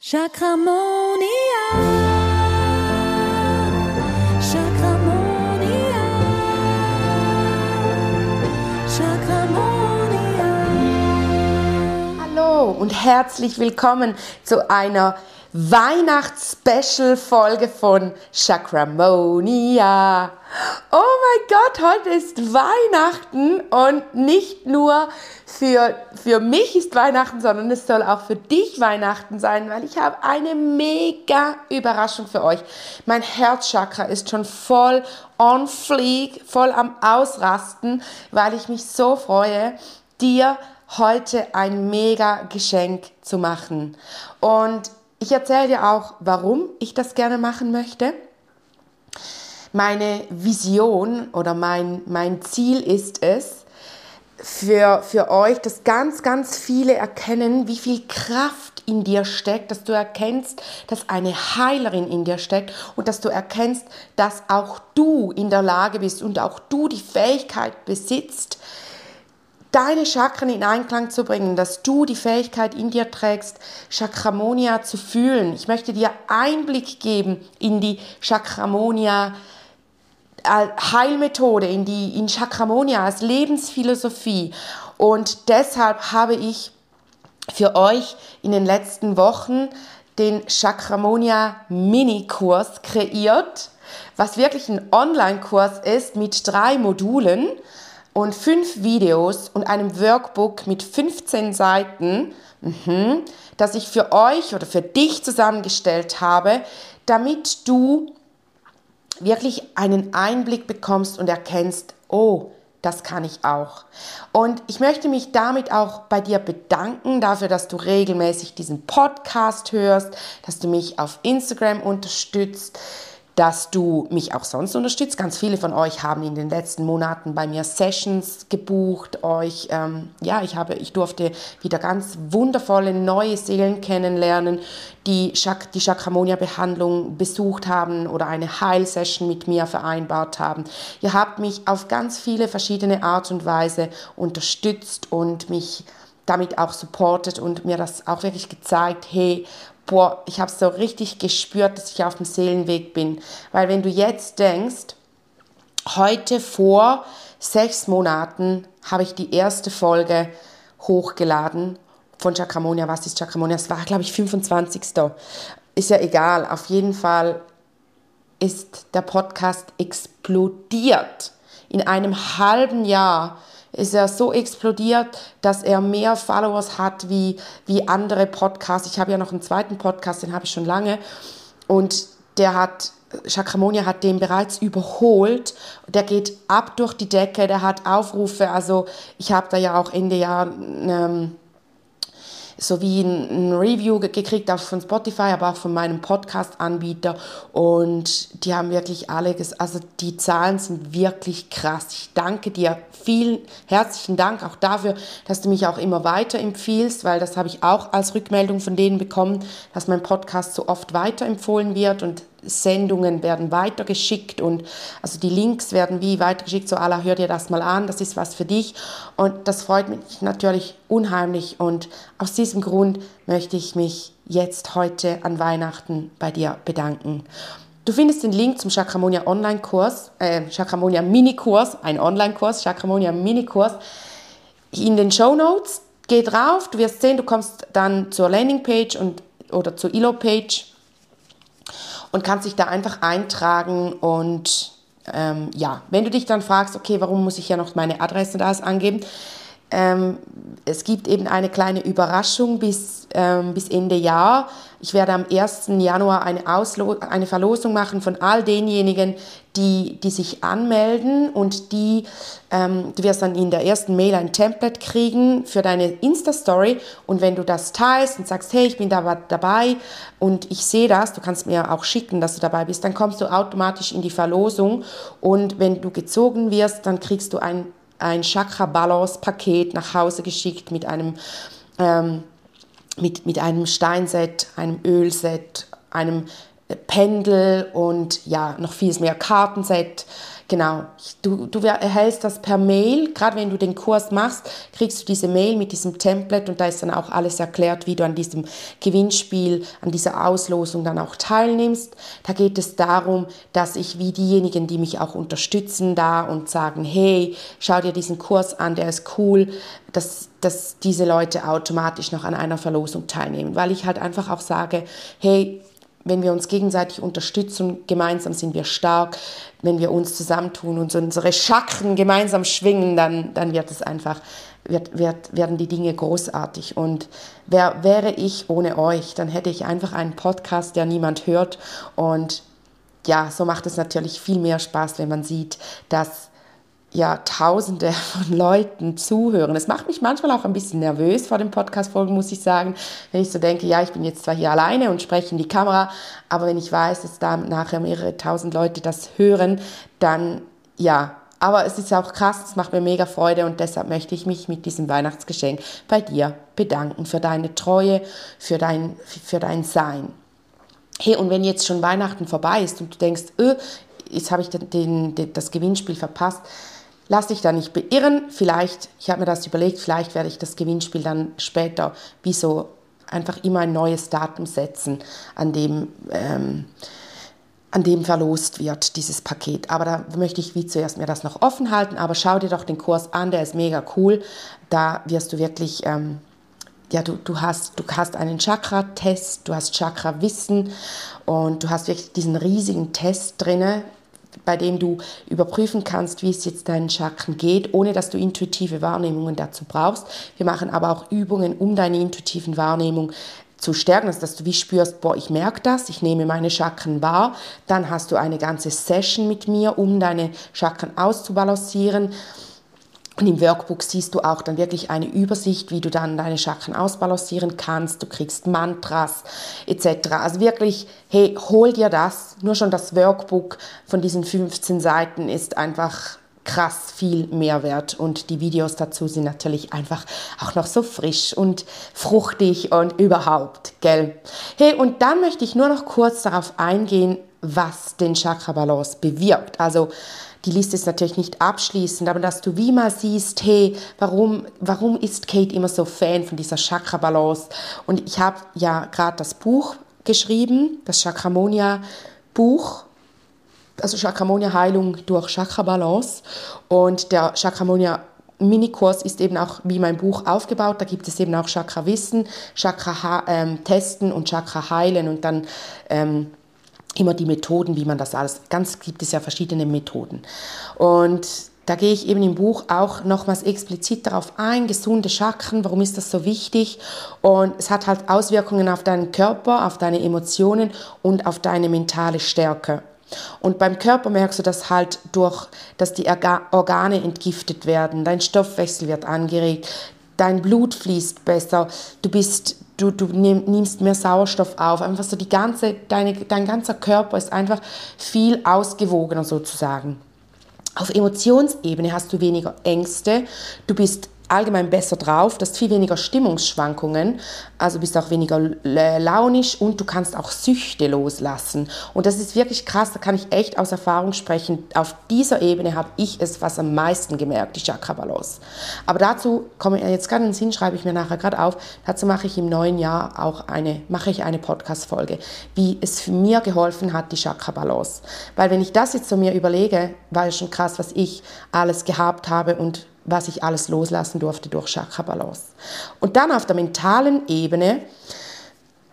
Chakramonia. Chakramonia. Chakramonia. Hallo und herzlich willkommen zu einer Weihnachts-Special-Folge von Chakramonia. Oh mein Gott, heute ist Weihnachten und nicht nur für, für mich ist Weihnachten, sondern es soll auch für dich Weihnachten sein, weil ich habe eine mega Überraschung für euch. Mein Herzchakra ist schon voll on fleek, voll am Ausrasten, weil ich mich so freue, dir heute ein mega Geschenk zu machen. Und ich erzähle dir auch, warum ich das gerne machen möchte. Meine Vision oder mein, mein Ziel ist es, für, für euch, dass ganz, ganz viele erkennen, wie viel Kraft in dir steckt, dass du erkennst, dass eine Heilerin in dir steckt und dass du erkennst, dass auch du in der Lage bist und auch du die Fähigkeit besitzt, deine Chakren in Einklang zu bringen, dass du die Fähigkeit in dir trägst, Chakramonia zu fühlen. Ich möchte dir Einblick geben in die Chakramonia Heilmethode, in die in Chakramonia als Lebensphilosophie und deshalb habe ich für euch in den letzten Wochen den Chakramonia Mini-Kurs kreiert, was wirklich ein Online-Kurs ist mit drei Modulen und fünf Videos und einem Workbook mit 15 Seiten, mhm, das ich für euch oder für dich zusammengestellt habe, damit du wirklich einen Einblick bekommst und erkennst, oh, das kann ich auch. Und ich möchte mich damit auch bei dir bedanken dafür, dass du regelmäßig diesen Podcast hörst, dass du mich auf Instagram unterstützt, dass du mich auch sonst unterstützt. Ganz viele von euch haben in den letzten Monaten bei mir Sessions gebucht. Euch, ähm, ja, ich habe, ich durfte wieder ganz wundervolle neue Seelen kennenlernen, die Chak die Chakramonia-Behandlung besucht haben oder eine Heilsession mit mir vereinbart haben. Ihr habt mich auf ganz viele verschiedene Art und Weise unterstützt und mich damit auch supportet und mir das auch wirklich gezeigt, hey, boah, ich habe so richtig gespürt, dass ich auf dem Seelenweg bin. Weil wenn du jetzt denkst, heute vor sechs Monaten habe ich die erste Folge hochgeladen von Chakramonia. Was ist Chakramonia? Es war, glaube ich, 25. Ist ja egal. Auf jeden Fall ist der Podcast explodiert. In einem halben Jahr ist er so explodiert, dass er mehr Followers hat wie, wie andere Podcasts. Ich habe ja noch einen zweiten Podcast, den habe ich schon lange. Und der hat, Chakramonia hat den bereits überholt. Der geht ab durch die Decke, der hat Aufrufe. Also ich habe da ja auch Ende Jahr... Ähm, sowie ein, Review gekriegt, auch von Spotify, aber auch von meinem Podcast-Anbieter. Und die haben wirklich alle, also die Zahlen sind wirklich krass. Ich danke dir. Vielen herzlichen Dank auch dafür, dass du mich auch immer weiterempfiehlst, weil das habe ich auch als Rückmeldung von denen bekommen, dass mein Podcast so oft weiterempfohlen wird und Sendungen werden weitergeschickt und also die Links werden wie weitergeschickt, so Allah, hör dir das mal an, das ist was für dich und das freut mich natürlich unheimlich und aus diesem Grund möchte ich mich jetzt heute an Weihnachten bei dir bedanken. Du findest den Link zum Chakramonia Online-Kurs, äh, Chakramonia Mini-Kurs, ein Online-Kurs, Chakramonia Mini-Kurs in den Show Notes. Geh drauf, du wirst sehen, du kommst dann zur Landingpage und, oder zur Ilo-Page und kannst dich da einfach eintragen und ähm, ja, wenn du dich dann fragst, okay, warum muss ich ja noch meine Adresse alles angeben, ähm, es gibt eben eine kleine Überraschung bis, ähm, bis Ende Jahr. Ich werde am 1. Januar eine, Auslo eine Verlosung machen von all denjenigen, die, die sich anmelden und die, ähm, du wirst dann in der ersten Mail ein Template kriegen für deine Insta-Story und wenn du das teilst und sagst, hey, ich bin da dabei und ich sehe das, du kannst mir auch schicken, dass du dabei bist, dann kommst du automatisch in die Verlosung und wenn du gezogen wirst, dann kriegst du ein ein Chakra-Balance-Paket nach Hause geschickt mit einem, ähm, mit, mit einem Steinset, einem Ölset, einem Pendel und ja, noch vieles mehr Kartenset. genau, du, du erhältst das per Mail. Gerade wenn du den Kurs machst, kriegst du diese Mail mit diesem Template und da ist dann auch alles erklärt, wie du an diesem Gewinnspiel, an dieser Auslosung dann auch teilnimmst. Da geht es darum, dass ich wie diejenigen, die mich auch unterstützen da und sagen, hey, schau dir diesen Kurs an, der ist cool, dass, dass diese Leute automatisch noch an einer Verlosung teilnehmen, weil ich halt einfach auch sage, hey, wenn wir uns gegenseitig unterstützen, gemeinsam sind wir stark. Wenn wir uns zusammentun und unsere Chakren gemeinsam schwingen, dann, dann wird es einfach, wird, wird, werden die Dinge großartig. Und wer, wäre ich ohne euch, dann hätte ich einfach einen Podcast, der niemand hört. Und ja, so macht es natürlich viel mehr Spaß, wenn man sieht, dass ja, Tausende von Leuten zuhören. Das macht mich manchmal auch ein bisschen nervös vor den Podcast-Folgen, muss ich sagen, wenn ich so denke, ja, ich bin jetzt zwar hier alleine und spreche in die Kamera, aber wenn ich weiß, dass da nachher mehrere tausend Leute das hören, dann ja, aber es ist auch krass, es macht mir mega Freude und deshalb möchte ich mich mit diesem Weihnachtsgeschenk bei dir bedanken für deine Treue, für dein, für dein Sein. Hey, und wenn jetzt schon Weihnachten vorbei ist und du denkst, öh, jetzt habe ich den, den, das Gewinnspiel verpasst, lass dich da nicht beirren. Vielleicht, ich habe mir das überlegt, vielleicht werde ich das Gewinnspiel dann später wie so einfach immer ein neues Datum setzen, an dem, ähm, an dem verlost wird, dieses Paket. Aber da möchte ich wie zuerst mir das noch offen halten. Aber schau dir doch den Kurs an, der ist mega cool. Da wirst du wirklich... Ähm, ja, du, du, hast, du hast einen Chakra-Test, du hast Chakra-Wissen und du hast wirklich diesen riesigen Test drinne, bei dem du überprüfen kannst, wie es jetzt deinen Chakren geht, ohne dass du intuitive Wahrnehmungen dazu brauchst. Wir machen aber auch Übungen, um deine intuitiven Wahrnehmungen zu stärken, also dass du wie spürst, boah, ich merke das, ich nehme meine Chakren wahr. Dann hast du eine ganze Session mit mir, um deine Chakren auszubalancieren. Und im Workbook siehst du auch dann wirklich eine Übersicht, wie du dann deine Chakren ausbalancieren kannst. Du kriegst Mantras etc. Also wirklich, hey, hol dir das. Nur schon das Workbook von diesen 15 Seiten ist einfach krass viel Mehrwert und die Videos dazu sind natürlich einfach auch noch so frisch und fruchtig und überhaupt, gell? Hey, und dann möchte ich nur noch kurz darauf eingehen, was den Chakra Balance bewirkt. Also die Liste ist natürlich nicht abschließend, aber dass du wie mal siehst, hey, warum, warum ist Kate immer so Fan von dieser Chakra-Balance? Und ich habe ja gerade das Buch geschrieben, das Chakramonia-Buch, also Chakramonia Heilung durch Chakra-Balance. Und der Chakramonia Minikurs ist eben auch wie mein Buch aufgebaut. Da gibt es eben auch Chakra-Wissen, Chakra-Testen ähm, und Chakra-Heilen und dann ähm, immer die Methoden, wie man das alles, ganz gibt es ja verschiedene Methoden. Und da gehe ich eben im Buch auch nochmals explizit darauf ein, gesunde Chakren, warum ist das so wichtig? Und es hat halt Auswirkungen auf deinen Körper, auf deine Emotionen und auf deine mentale Stärke. Und beim Körper merkst du das halt durch, dass die Organe entgiftet werden, dein Stoffwechsel wird angeregt, dein Blut fließt besser, du bist du, du nimmst mehr Sauerstoff auf. Einfach so die ganze, deine, dein ganzer Körper ist einfach viel ausgewogener sozusagen. Auf Emotionsebene hast du weniger Ängste, du bist allgemein besser drauf, du hast viel weniger Stimmungsschwankungen, also bist auch weniger launisch und du kannst auch Süchte loslassen. Und das ist wirklich krass, da kann ich echt aus Erfahrung sprechen. Auf dieser Ebene habe ich es was am meisten gemerkt, die Chakra-Balance. Aber dazu komme ich jetzt gerade in den Sinn, schreibe ich mir nachher gerade auf, dazu mache ich im neuen Jahr auch eine, mache ich eine Podcast-Folge, wie es mir geholfen hat, die Chakra-Balance. Weil wenn ich das jetzt so mir überlege, war ja schon krass, was ich alles gehabt habe und was ich alles loslassen durfte durch Chakra Balance. Und dann auf der mentalen Ebene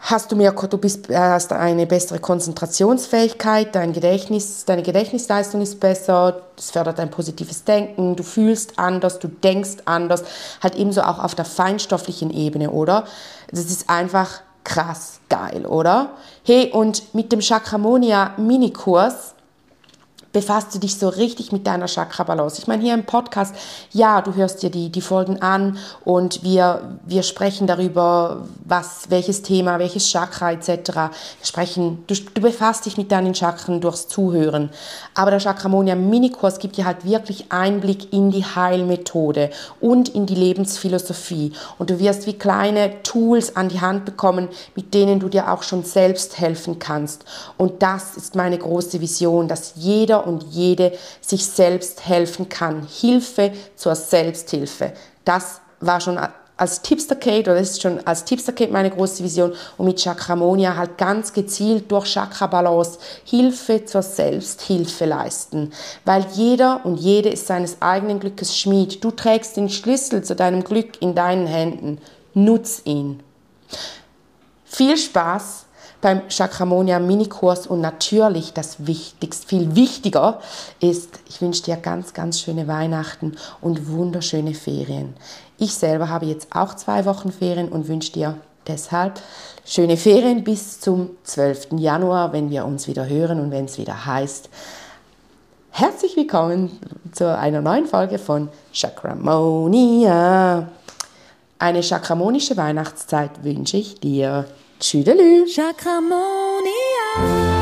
hast du mehr, du bist, hast eine bessere Konzentrationsfähigkeit, dein Gedächtnis, deine Gedächtnisleistung ist besser, es fördert ein positives Denken, du fühlst anders, du denkst anders, halt ebenso auch auf der feinstofflichen Ebene, oder? Das ist einfach krass geil, oder? Hey, und mit dem Chakramonia Minikurs befasst du dich so richtig mit deiner Chakra-Balance. Ich meine, hier im Podcast, ja, du hörst dir die, die Folgen an und wir, wir sprechen darüber, was, welches Thema, welches Chakra etc. Sprechen, du, du befasst dich mit deinen Chakren durchs Zuhören. Aber der Chakramonia Minikurs gibt dir halt wirklich Einblick in die Heilmethode und in die Lebensphilosophie. Und du wirst wie kleine Tools an die Hand bekommen, mit denen du dir auch schon selbst helfen kannst. Und das ist meine große Vision, dass jeder jeder und jede sich selbst helfen kann. Hilfe zur Selbsthilfe. Das war schon als Tipster-Kate, oder das ist schon als Tipster-Kate meine große Vision und mit Chakramonia halt ganz gezielt durch Chakra-Balance Hilfe zur Selbsthilfe leisten. Weil jeder und jede ist seines eigenen Glückes Schmied. Du trägst den Schlüssel zu deinem Glück in deinen Händen. Nutz ihn. Viel Spaß beim Chakramonia Minikurs und natürlich das Wichtigste, viel wichtiger ist, ich wünsche dir ganz, ganz schöne Weihnachten und wunderschöne Ferien. Ich selber habe jetzt auch zwei Wochen Ferien und wünsche dir deshalb schöne Ferien bis zum 12. Januar, wenn wir uns wieder hören und wenn es wieder heißt, herzlich willkommen zu einer neuen Folge von Chakramonia. Eine chakramonische Weihnachtszeit wünsche ich dir. Tschüdelü. Chakramonia.